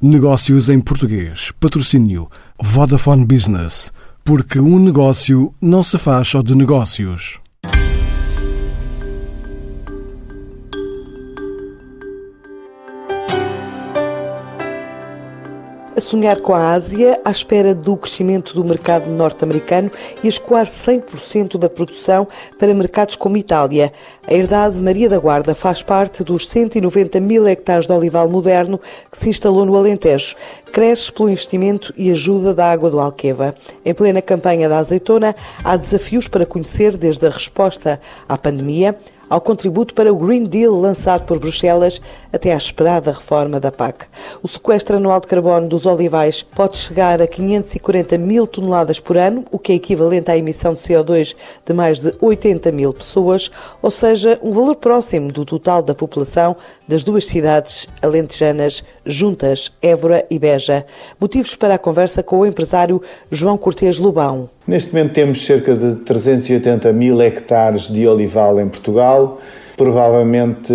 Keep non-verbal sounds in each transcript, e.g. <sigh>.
Negócios em português. Patrocínio Vodafone Business. Porque um negócio não se faz só de negócios. Sonhar com a Ásia à espera do crescimento do mercado norte-americano e escoar 100% da produção para mercados como Itália. A herdade Maria da Guarda faz parte dos 190 mil hectares de olival moderno que se instalou no Alentejo. Cresce pelo investimento e ajuda da água do Alqueva. Em plena campanha da azeitona, há desafios para conhecer desde a resposta à pandemia ao contributo para o Green Deal lançado por Bruxelas até à esperada reforma da PAC. O sequestro anual de carbono dos olivais pode chegar a 540 mil toneladas por ano, o que é equivalente à emissão de CO2 de mais de 80 mil pessoas, ou seja, um valor próximo do total da população das duas cidades alentejanas juntas, Évora e Beja. Motivos para a conversa com o empresário João Cortês Lobão. Neste momento temos cerca de 380 mil hectares de olival em Portugal. Provavelmente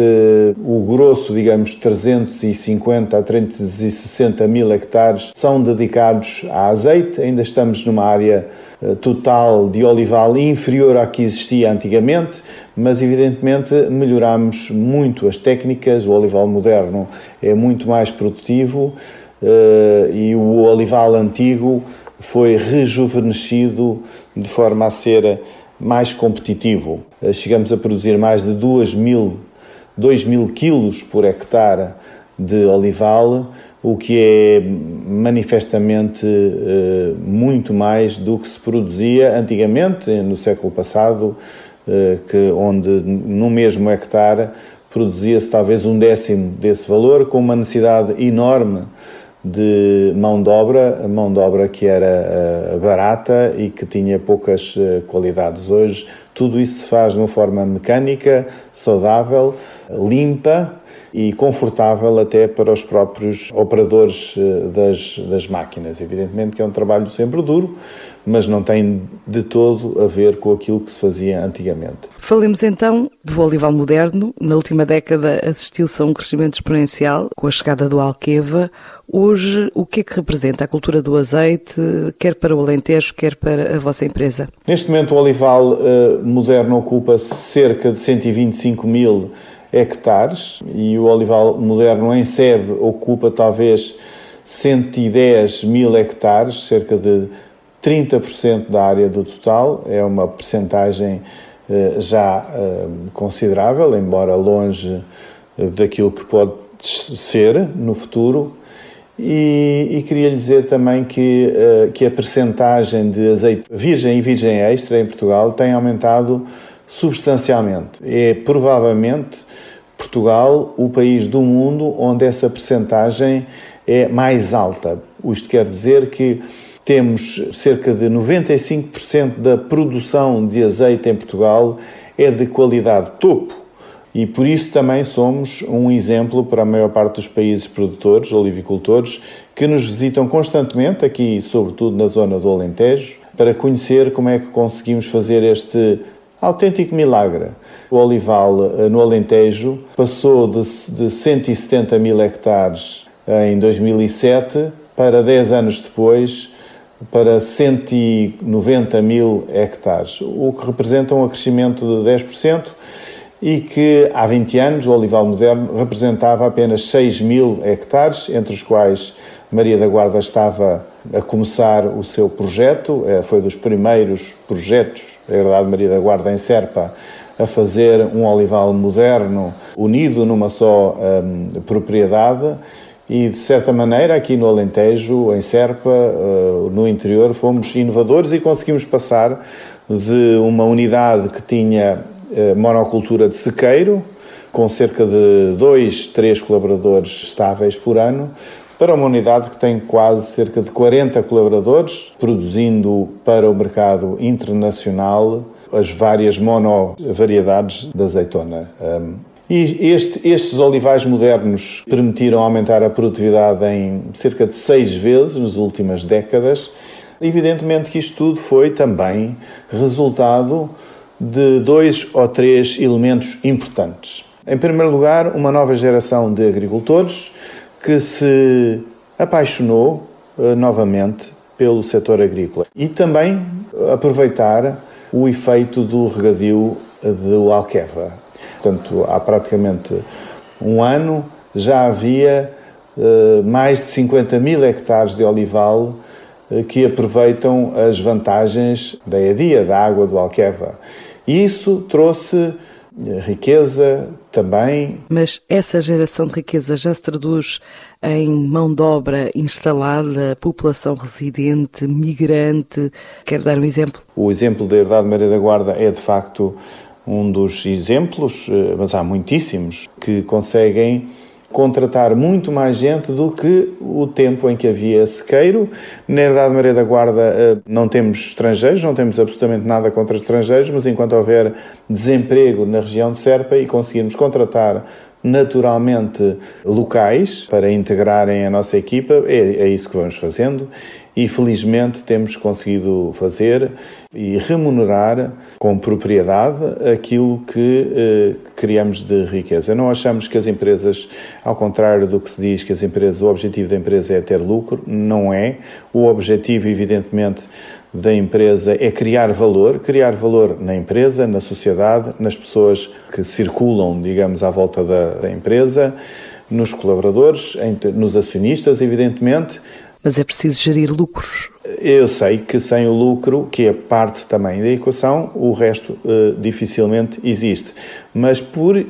o grosso, digamos, 350 a 360 mil hectares são dedicados a azeite. Ainda estamos numa área eh, total de olival inferior à que existia antigamente, mas evidentemente melhoramos muito as técnicas. O olival moderno é muito mais produtivo eh, e o olival antigo foi rejuvenescido de forma a ser mais competitivo. Eh, chegamos a produzir mais de 2 mil, 2 mil quilos por hectare de olival, o que é manifestamente eh, muito mais do que se produzia antigamente, no século passado, eh, que, onde no mesmo hectare produzia-se talvez um décimo desse valor, com uma necessidade enorme de mão de obra, mão de obra que era uh, barata e que tinha poucas qualidades. Hoje tudo isso se faz de uma forma mecânica, saudável, limpa e confortável até para os próprios operadores uh, das, das máquinas. Evidentemente que é um trabalho sempre duro, mas não tem de todo a ver com aquilo que se fazia antigamente. Falemos então do olival moderno. Na última década assistiu-se a um crescimento exponencial com a chegada do Alqueva. Hoje, o que é que representa a cultura do azeite, quer para o Alentejo, quer para a vossa empresa? Neste momento, o olival uh, moderno ocupa cerca de 125 mil hectares e o olival moderno em sebe ocupa talvez 110 mil hectares, cerca de 30% da área do total, é uma percentagem uh, já uh, considerável, embora longe daquilo que pode ser no futuro. E, e, queria lhe dizer também que, uh, que a percentagem de azeite virgem e virgem extra em Portugal tem aumentado substancialmente. É provavelmente Portugal o país do mundo onde essa percentagem é mais alta. Isto quer dizer que temos cerca de 95% da produção de azeite em Portugal é de qualidade topo e por isso também somos um exemplo para a maior parte dos países produtores, olivicultores, que nos visitam constantemente, aqui sobretudo na zona do Alentejo, para conhecer como é que conseguimos fazer este autêntico milagre. O olival eh, no Alentejo passou de, de 170 mil hectares em 2007 para 10 anos depois para 190 mil hectares, o que representa um crescimento de 10%, e que há 20 anos o olival moderno representava apenas 6 mil hectares, entre os quais Maria da Guarda estava a começar o seu projeto, é, foi dos primeiros projetos, a verdade, Maria da Guarda em Serpa, a fazer um olival moderno unido numa só um, propriedade. E, de certa maneira, aqui no Alentejo, em Serpa, uh, no interior, fomos inovadores e conseguimos passar de uma unidade que tinha eh, monocultura de sequeiro, com cerca de dois, três colaboradores estáveis por ano, para uma unidade que tem quase cerca de 40 colaboradores, produzindo para o mercado internacional as várias monovariedades da azeitona. E este, estes olivais modernos permitiram aumentar a produtividade em cerca de seis vezes nas últimas décadas. Evidentemente que isto tudo foi também resultado de dois ou três elementos importantes. Em primeiro lugar, uma nova geração de agricultores que se apaixonou uh, novamente pelo setor agrícola e também aproveitar o efeito do regadio do Alqueva. Portanto, há praticamente um ano já havia uh, mais de 50 mil hectares de olival uh, que aproveitam as vantagens da EDIA, da água do Alqueva. E isso trouxe riqueza também. Mas essa geração de riqueza já se traduz em mão de obra instalada, população residente, migrante. Quer dar um exemplo? O exemplo da Herdade Maria da Guarda é de facto um dos exemplos, eh, mas há muitíssimos que conseguem contratar muito mais gente do que o tempo em que havia sequeiro. Na Herdade Maria da Guarda eh, não temos estrangeiros, não temos absolutamente nada contra estrangeiros, mas enquanto houver desemprego na região de Serpa e conseguirmos contratar naturalmente locais para integrarem a nossa equipa, é, é isso que vamos fazendo e felizmente temos conseguido fazer e remunerar com propriedade aquilo que eh, criamos de riqueza. Não achamos que as empresas, ao contrário do que se diz que as empresas, o objetivo da empresa é ter lucro, não é. O objetivo, evidentemente, da empresa é criar valor, criar valor na empresa, na sociedade, nas pessoas que circulam, digamos, à volta da, da empresa, nos colaboradores, nos acionistas, evidentemente, mas é preciso gerir lucros. Eu sei que sem o lucro, que é parte também da equação, o resto uh, dificilmente existe. Mas, por,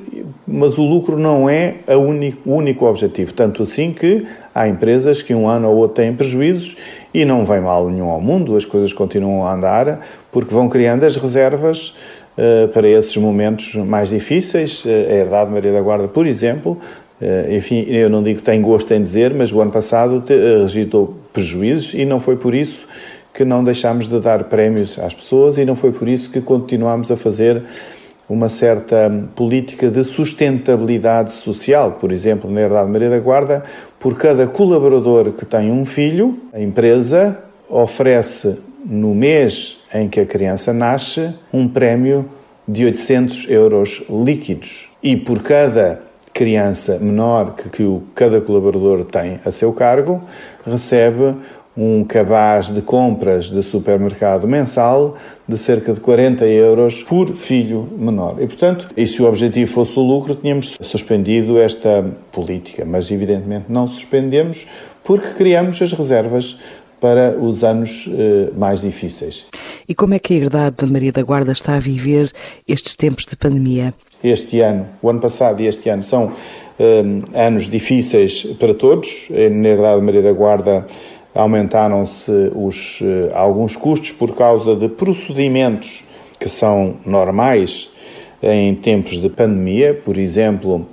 mas o lucro não é único, o único objetivo. Tanto assim que há empresas que um ano ou outro têm prejuízos e não vem mal nenhum ao mundo, as coisas continuam a andar, porque vão criando as reservas uh, para esses momentos mais difíceis. Uh, a Herdade Maria da Guarda, por exemplo, eh, enfim, eu não digo que tenho gosto em dizer, mas o ano passado eh, registrou prejuízos e não foi por isso que não deixámos de dar prémios às pessoas e não foi por isso que continuámos a fazer uma certa política de sustentabilidade social. Por exemplo, na Herdade Maria da Guarda, por cada colaborador que tem um filho, a empresa oferece no mês em que a criança nasce um prémio de 800 euros líquidos. E por cada criança menor que, que o, cada colaborador tem a seu cargo recebe um cabaz de compras de supermercado mensal de cerca de 40 euros por filho menor. E, portanto, e se o objetivo fosse o lucro, tínhamos suspendido esta política, mas evidentemente não suspendemos porque criamos as reservas para os anos eh, mais difíceis. E como é que a Herdade de Maria da Guarda está a viver estes tempos de pandemia? Este ano, o ano passado e este ano são um, anos difíceis para todos. Na Herdade Maria da Guarda aumentaram-se uh, alguns custos por causa de procedimentos que são normais em tempos de pandemia. Por exemplo,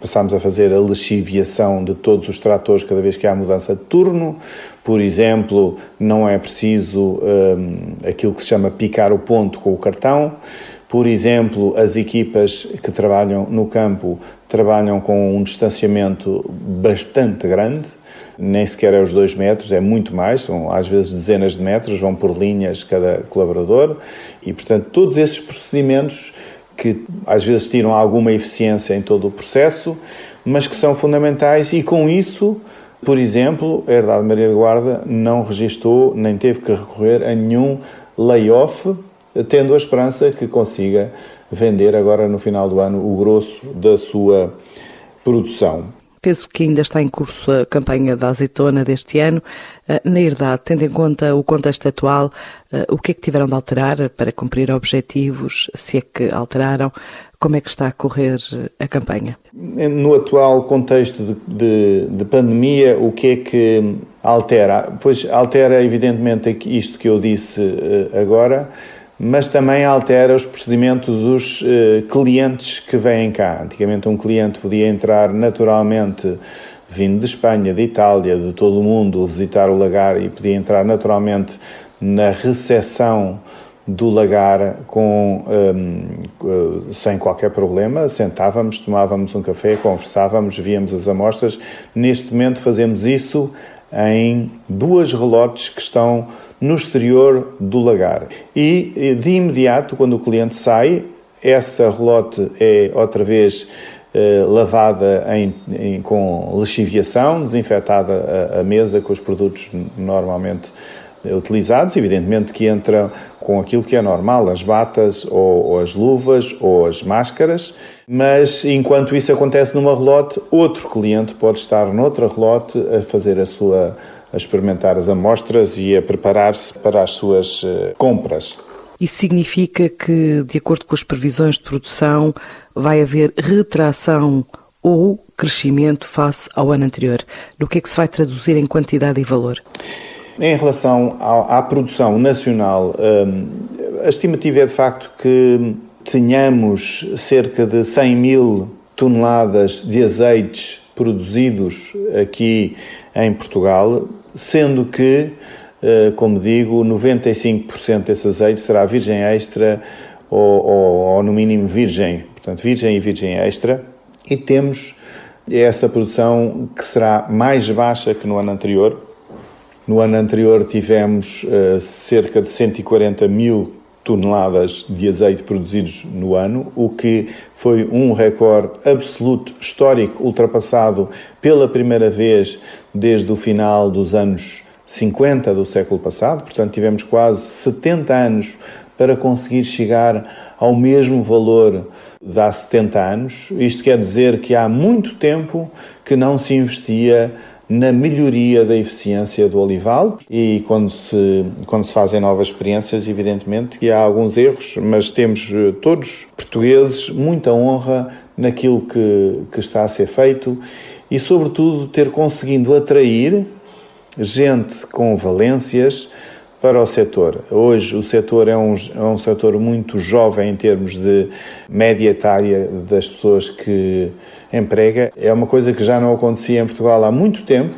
passámos a fazer a lixiviação de todos os tratores cada vez que há mudança de turno. Por exemplo, não é preciso um, aquilo que se chama picar o ponto com o cartão. Por exemplo, as equipas que trabalham no campo trabalham com um distanciamento bastante grande, nem sequer é os dois metros, é muito mais, são às vezes dezenas de metros, vão por linhas cada colaborador e, portanto, todos esses procedimentos que às vezes tiram alguma eficiência em todo o processo, mas que são fundamentais e com isso, por exemplo, a Herdade Maria de Guarda não registou nem teve que recorrer a nenhum layoff tendo a esperança que consiga vender agora no final do ano o grosso da sua produção. Penso que ainda está em curso a campanha da azeitona deste ano. Eh, na herdade, tendo em conta o contexto atual, eh, o que é que tiveram de alterar para cumprir objetivos, se é que alteraram? Como é que está a correr a campanha? No atual contexto de, de, de pandemia, o que é que altera? Pois altera, evidentemente, isto que eu disse agora, mas também altera os procedimentos dos uh, clientes que vêm cá. Antigamente um cliente podia entrar naturalmente vindo de Espanha, de Itália, de todo o mundo, visitar o lagar e podia entrar naturalmente na recepção do lagar com, um, sem qualquer problema, sentávamos, tomávamos um café, conversávamos, víamos as amostras. Neste momento fazemos isso em duas relotes que estão no exterior do lagar. E de imediato, quando o cliente sai, essa relote é outra vez eh, lavada em, em, com lixiviação, desinfetada a, a, mesa com os produtos normalmente utilizados, evidentemente que entra com aquilo que é normal, as batas ou, ou as luvas ou as máscaras, mas enquanto isso acontece numa relote, outro cliente pode estar noutra relote a fazer a sua a experimentar as amostras e a preparar-se para as suas eh, compras. Isso significa que, de acordo com as previsões de produção, vai haver retração ou crescimento face ao ano anterior? No que é que se vai traduzir em quantidade e valor? Em relação à, produção nacional, hum, a estimativa é de facto que tenhamos cerca de 100 mil toneladas de azeites produzidos aqui em Portugal, sendo que, eh, como digo, 95% desse azeite será virgem extra ou, ou, ou, no mínimo virgem, portanto, virgem e virgem extra, e temos essa produção que será mais baixa que no ano anterior. No ano anterior tivemos uh, cerca de 140 mil toneladas de azeite produzidos no ano, o que foi um recorde absoluto histórico ultrapassado pela primeira vez desde o final dos anos 50 do século passado. Portanto, tivemos quase 70 anos para conseguir chegar ao mesmo valor de há 70 anos. Isto quer dizer que há muito tempo que não se investia na melhoria da eficiência do olival e quando se, quando se fazem novas experiências, evidentemente que há alguns erros, mas temos eh, todos, portugueses, muita honra naquilo que, que está a ser feito e, sobretudo, ter conseguido atrair gente com valências para o setor. Hoje o setor é um, é um setor muito jovem em termos de média etária das pessoas que emprega. É uma coisa que já não acontecia em Portugal há muito tempo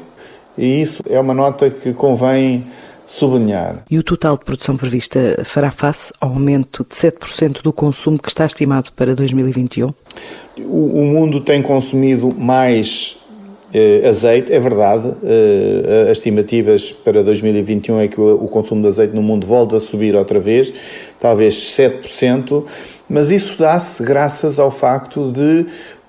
e isso é uma nota que convém sublinhar. E o total de produção prevista fará face ao aumento de 7% do consumo que está estimado para 2021? O, o mundo tem consumido mais eh, azeite, é verdade. Eh, as estimativas para 2021 é que o, o consumo de azeite no mundo volta a subir outra vez, talvez 7%, mas isso dá-se graças ao facto de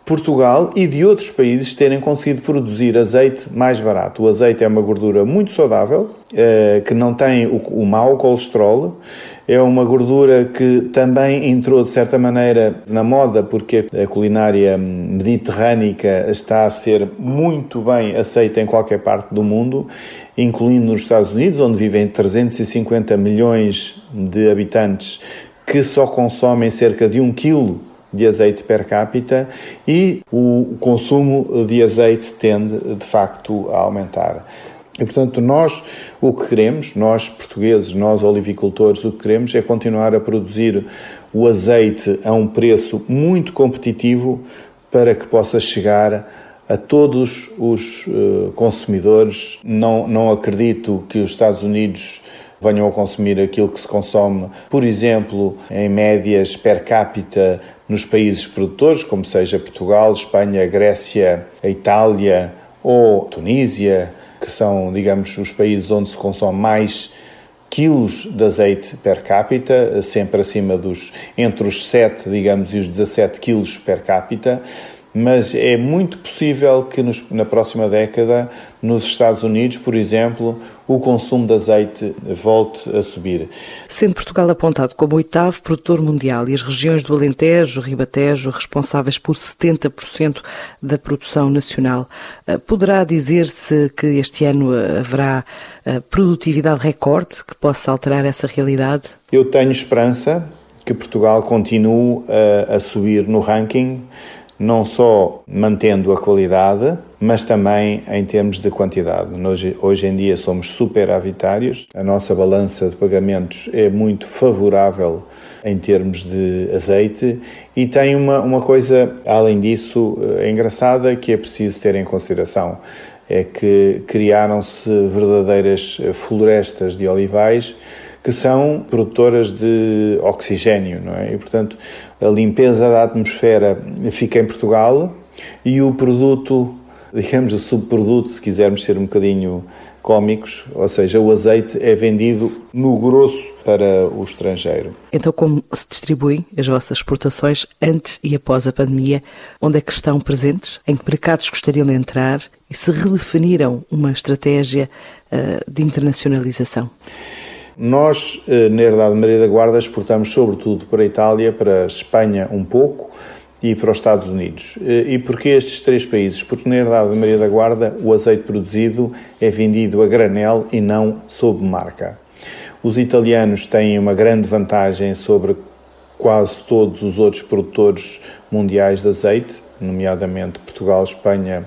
Portugal e de outros países terem conseguido produzir azeite mais barato. O azeite é uma gordura muito saudável, eh, que não tem o mau colesterol, é uma gordura que também entrou de certa maneira na moda porque a culinária mediterrânica está a ser muito bem aceita em qualquer parte do mundo, incluindo nos Estados Unidos, onde vivem 350 milhões de habitantes que só consomem cerca de um quilo de azeite per capita e o consumo de azeite tende de facto a aumentar. E portanto, nós o que queremos, nós portugueses, nós olivicultores, o que queremos é continuar a produzir o azeite a um preço muito competitivo para que possa chegar a todos os uh, consumidores. Não, não acredito que os Estados Unidos venham a consumir aquilo que se consome, por exemplo, em médias per capita nos países produtores, como seja Portugal, Espanha, Grécia, Itália ou Tunísia, que são, digamos, os países onde se consome mais quilos de azeite per capita, sempre acima dos entre os 7, digamos, e os 17 quilos per capita mas é muito possível que nos, na próxima década, nos Estados Unidos, por exemplo, o consumo de azeite volte a subir. Sendo Portugal apontado como oitavo produtor mundial e as regiões do Alentejo, Ribatejo, responsáveis por 70% da produção nacional, eh, poderá dizer-se que este ano haverá eh, produtividade recorde que possa alterar essa realidade? Eu tenho esperança que Portugal continue a, a subir no ranking não só mantendo a qualidade, mas também em termos de quantidade. Hoje, hoje em dia somos superavitários, a nossa balança de pagamentos é muito favorável em termos de azeite e tem uma, uma coisa, além disso, é engraçada que é preciso ter em consideração. É que criaram-se verdadeiras florestas de olivais que são produtoras de oxigênio, não é? E, portanto, a limpeza da atmosfera fica em Portugal e o produto <laughs> digamos, o subproduto, se quisermos ser um bocadinho cómicos, ou seja, o azeite é vendido no grosso para o estrangeiro. Então, como se distribuem as vossas exportações antes e após a pandemia? Onde é que estão presentes? Em que mercados gostariam de entrar? E se redefiniram uma estratégia uh, de internacionalização? Nós, eh, na Herdade Maria da Guarda, exportamos sobretudo para a Itália, para a Espanha um pouco, e para os Estados Unidos. Eh, e porquê estes três países? Porque na Herdade de Maria da Guarda o azeite produzido é vendido a granel e não sob marca. Os italianos têm uma grande vantagem sobre quase todos os outros produtores mundiais de azeite, nomeadamente Portugal, Espanha,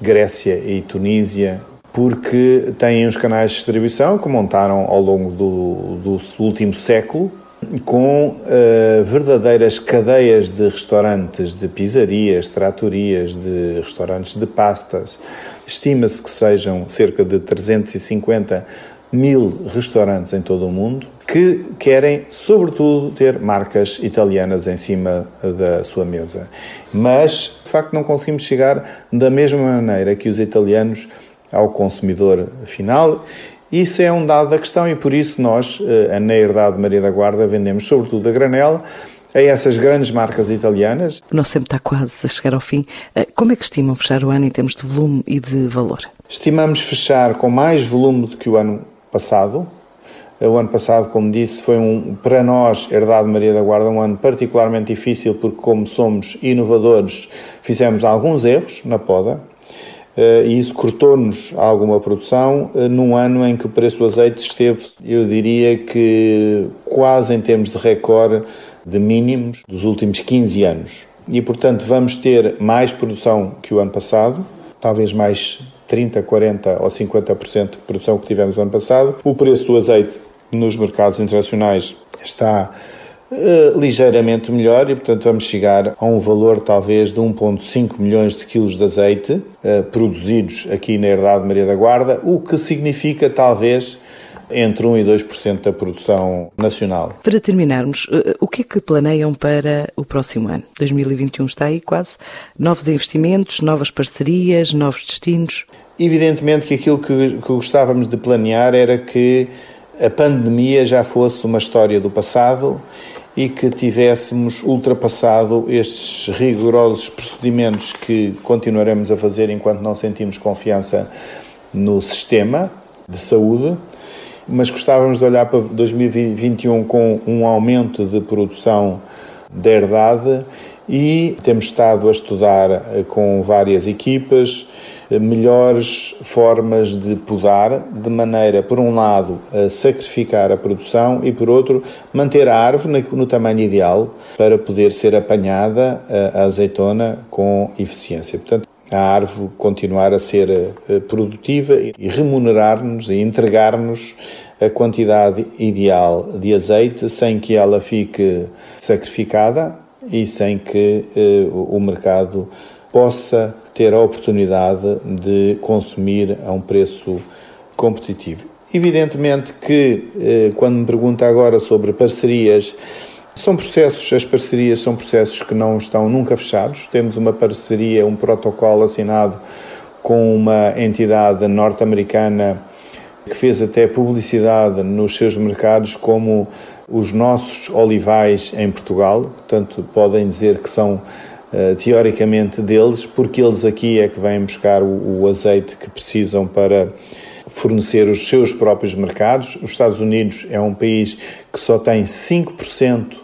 Grécia e Tunísia, porque têm os canais de distribuição que montaram ao longo do, do último século com uh, verdadeiras cadeias de restaurantes, de pizzarias, tratorias, de restaurantes de pastas. Estima-se que sejam cerca de 350 mil restaurantes em todo o mundo que querem, sobretudo, ter marcas italianas em cima da sua mesa. Mas, de facto, não conseguimos chegar da mesma maneira que os italianos ao consumidor final isso é um dado da questão e por isso nós, eh, na Herdade Maria da Guarda, vendemos sobretudo a granel a essas grandes marcas italianas. O nosso tempo está quase a chegar ao fim. Eh, como é que estimam fechar o ano em termos de volume e de valor? Estimamos fechar com mais volume do que o ano passado. O ano passado, como disse, foi um, para nós, Herdade Maria da Guarda, um ano particularmente difícil porque, como somos inovadores, fizemos alguns erros na poda. Eh, e isso cortou-nos alguma produção eh, num ano em que o preço do azeite esteve, eu diria que quase em termos de recorde de mínimos dos últimos 15 anos. E, portanto, vamos ter mais produção que o ano passado, talvez mais 30, 40 ou 50% de produção que tivemos no ano passado. O preço do azeite nos mercados internacionais está uh, ligeiramente melhor e, portanto, vamos chegar a um valor talvez de 1,5 milhões de quilos de azeite uh, produzidos aqui na Herdade Maria da Guarda, o que significa talvez entre 1% e 2% da produção nacional. Para terminarmos, eh, o que é que planeiam para o próximo ano? 2021 está aí quase. Novos investimentos, novas parcerias, novos destinos? Evidentemente que aquilo que, que gostávamos de planear era que a pandemia já fosse uma história do passado e que tivéssemos ultrapassado estes rigorosos procedimentos que continuaremos a fazer enquanto não sentimos confiança no sistema de saúde, mas gostávamos de olhar para 2021 com um aumento de produção da herdade e temos estado a estudar eh, com várias equipas melhores formas de podar, de maneira, por um lado, a sacrificar a produção e, por outro, manter a árvore no tamanho ideal para poder ser apanhada a azeitona com eficiência. Portanto, a árvore continuar a ser eh, produtiva e remunerar-nos e entregar-nos a quantidade ideal de azeite sem que ela fique sacrificada e sem que eh, o mercado possa ter a oportunidade de consumir a um preço competitivo. Evidentemente que, eh, quando me pergunta agora sobre parcerias, são processos, as parcerias são processos que não estão nunca fechados. Temos uma parceria, um protocolo assinado com uma entidade norte-americana que fez até publicidade nos seus mercados como os nossos olivais em Portugal, portanto podem dizer que são teoricamente deles, porque eles aqui é que vêm buscar o, o azeite que precisam para fornecer os seus próprios mercados. Os Estados Unidos é um país que só tem 5%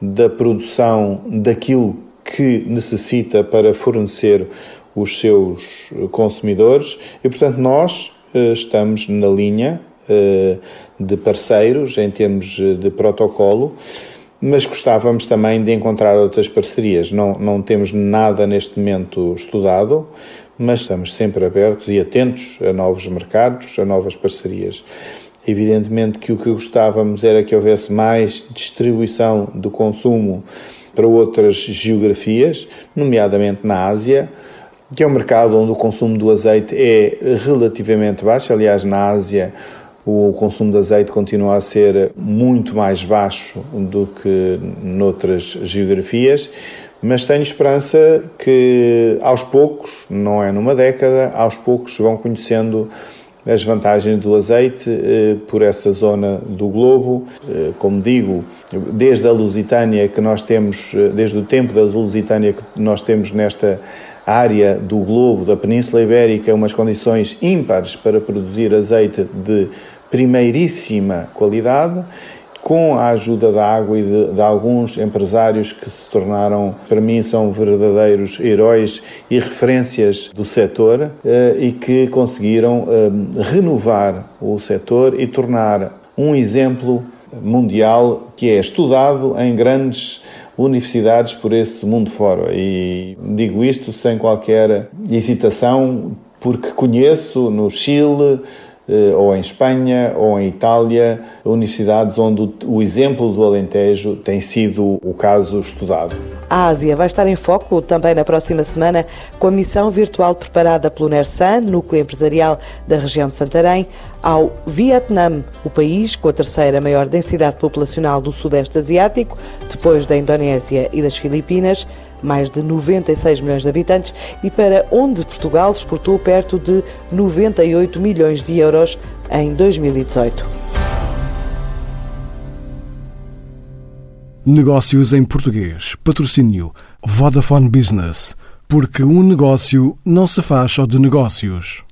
da produção daquilo que necessita para fornecer os seus consumidores e, portanto, nós eh, estamos na linha eh, de parceiros em termos de protocolo mas gostávamos também de encontrar outras parcerias. Não, não temos nada neste momento estudado, mas estamos sempre abertos e atentos a novos mercados, a novas parcerias. Evidentemente que o que gostávamos era que houvesse mais distribuição do consumo para outras geografias, nomeadamente na Ásia, que é um mercado onde o consumo do azeite é relativamente baixo. Aliás, na Ásia, o consumo de azeite continua a ser muito mais baixo do que noutras geografias, Mas tenho esperança que aos poucos, não é numa década, aos poucos vão conhecendo as vantagens do azeite eh, por essa zona do globo. Eh, como digo, desde a Lusitânia que nós temos, eh, desde o tempo da Lusitânia que nós temos nesta área do globo da Península Ibérica umas condições ímpares para produzir azeite de primeiríssima qualidade com a ajuda da água e de, de, alguns empresários que se tornaram, para mim, são verdadeiros heróis e referências do setor eh, e que conseguiram eh, renovar o setor e tornar um exemplo mundial que é estudado em grandes universidades por esse mundo fora. E digo isto sem qualquer hesitação, porque conheço no Chile, ou em Espanha, ou em Itália, universidades onde o exemplo do Alentejo tem sido o caso estudado. A Ásia vai estar em foco também na próxima semana com a missão virtual preparada pelo NERSAN, núcleo empresarial da região de Santarém, ao Vietnã, o país com a terceira maior densidade populacional do Sudeste Asiático, depois da Indonésia e das Filipinas mais de 96 milhões de habitantes, e para onde Portugal exportou perto de 98 milhões de euros em 2018. Negócios em português. Patrocínio Vodafone Business. Porque um negócio não se faz só de negócios.